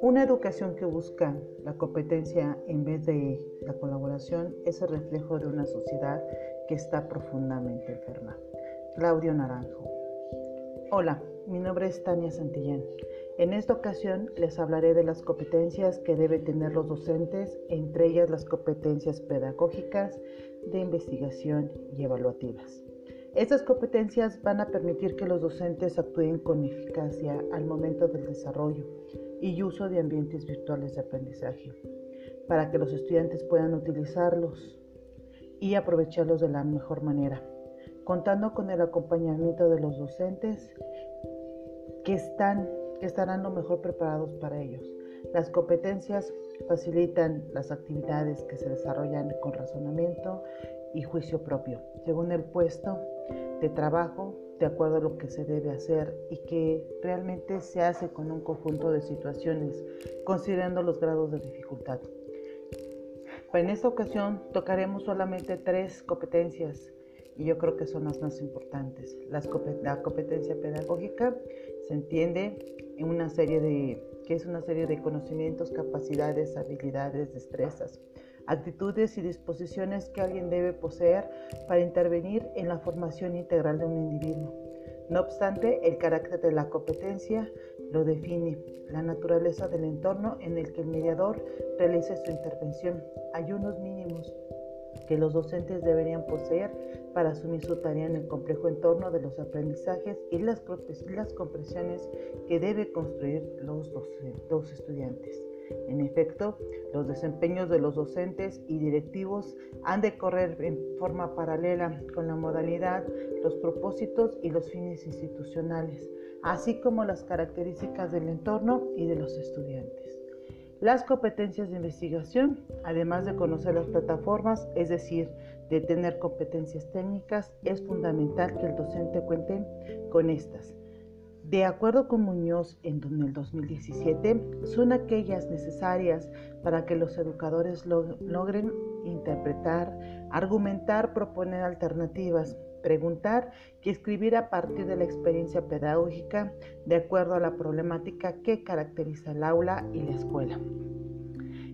Una educación que busca la competencia en vez de la colaboración es el reflejo de una sociedad que está profundamente enferma. Claudio Naranjo. Hola, mi nombre es Tania Santillán. En esta ocasión les hablaré de las competencias que deben tener los docentes, entre ellas las competencias pedagógicas, de investigación y evaluativas. Estas competencias van a permitir que los docentes actúen con eficacia al momento del desarrollo y uso de ambientes virtuales de aprendizaje, para que los estudiantes puedan utilizarlos y aprovecharlos de la mejor manera, contando con el acompañamiento de los docentes que, están, que estarán lo mejor preparados para ellos. Las competencias facilitan las actividades que se desarrollan con razonamiento y juicio propio, según el puesto de trabajo de acuerdo a lo que se debe hacer y que realmente se hace con un conjunto de situaciones, considerando los grados de dificultad. En esta ocasión tocaremos solamente tres competencias y yo creo que son las más importantes. la competencia pedagógica se entiende en una serie de que es una serie de conocimientos, capacidades, habilidades, destrezas, actitudes y disposiciones que alguien debe poseer para intervenir en la formación integral de un individuo. No obstante, el carácter de la competencia lo define la naturaleza del entorno en el que el mediador realice su intervención. Hay unos mínimos que los docentes deberían poseer para asumir su tarea en el complejo entorno de los aprendizajes y las, las compresiones que debe construir los, los estudiantes. En efecto, los desempeños de los docentes y directivos han de correr en forma paralela con la modalidad, los propósitos y los fines institucionales, así como las características del entorno y de los estudiantes. Las competencias de investigación, además de conocer las plataformas, es decir, de tener competencias técnicas, es fundamental que el docente cuente con estas de acuerdo con Muñoz en el 2017, son aquellas necesarias para que los educadores logren interpretar, argumentar, proponer alternativas, preguntar y escribir a partir de la experiencia pedagógica de acuerdo a la problemática que caracteriza el aula y la escuela.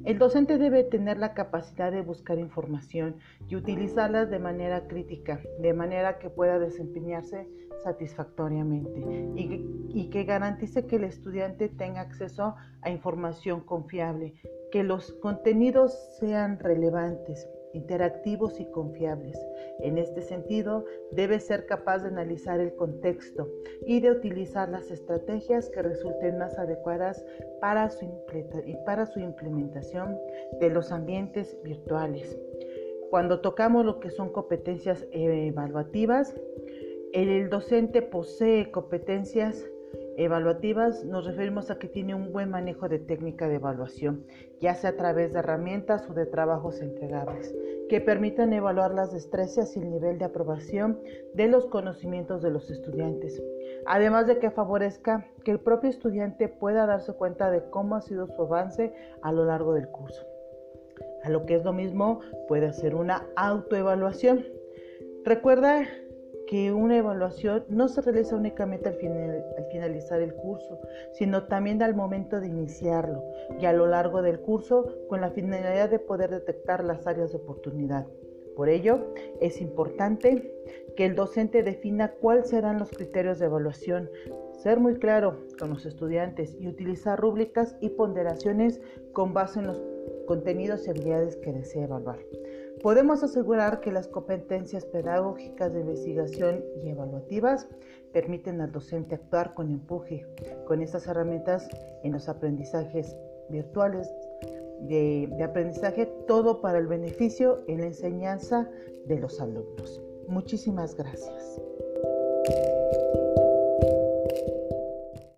El docente debe tener la capacidad de buscar información y utilizarla de manera crítica, de manera que pueda desempeñarse satisfactoriamente y, que garantice que el estudiante tenga acceso a información confiable, que los contenidos sean relevantes, interactivos y confiables. En este sentido, debe ser capaz de analizar el contexto y de utilizar las estrategias que resulten más adecuadas para su, para su implementación de los ambientes virtuales. Cuando tocamos lo que son competencias evaluativas, el docente posee competencias evaluativas nos referimos a que tiene un buen manejo de técnica de evaluación, ya sea a través de herramientas o de trabajos entregables, que permitan evaluar las destrezas y el nivel de aprobación de los conocimientos de los estudiantes, además de que favorezca que el propio estudiante pueda darse cuenta de cómo ha sido su avance a lo largo del curso. A lo que es lo mismo, puede hacer una autoevaluación. Recuerda que una evaluación no se realiza únicamente al, finalizar el curso, sino también al momento de iniciarlo y a lo largo del curso con la finalidad de poder detectar las áreas de oportunidad. Por ello, es importante que el docente defina cuáles serán los criterios de evaluación, ser muy claro con los estudiantes y utilizar rúbricas y ponderaciones con base en los contenidos y habilidades que desea evaluar. Podemos asegurar que las competencias pedagógicas de investigación y evaluativas permiten al docente actuar con empuje con estas herramientas en los aprendizajes virtuales de, de aprendizaje, todo para el beneficio en la enseñanza de los alumnos. Muchísimas gracias.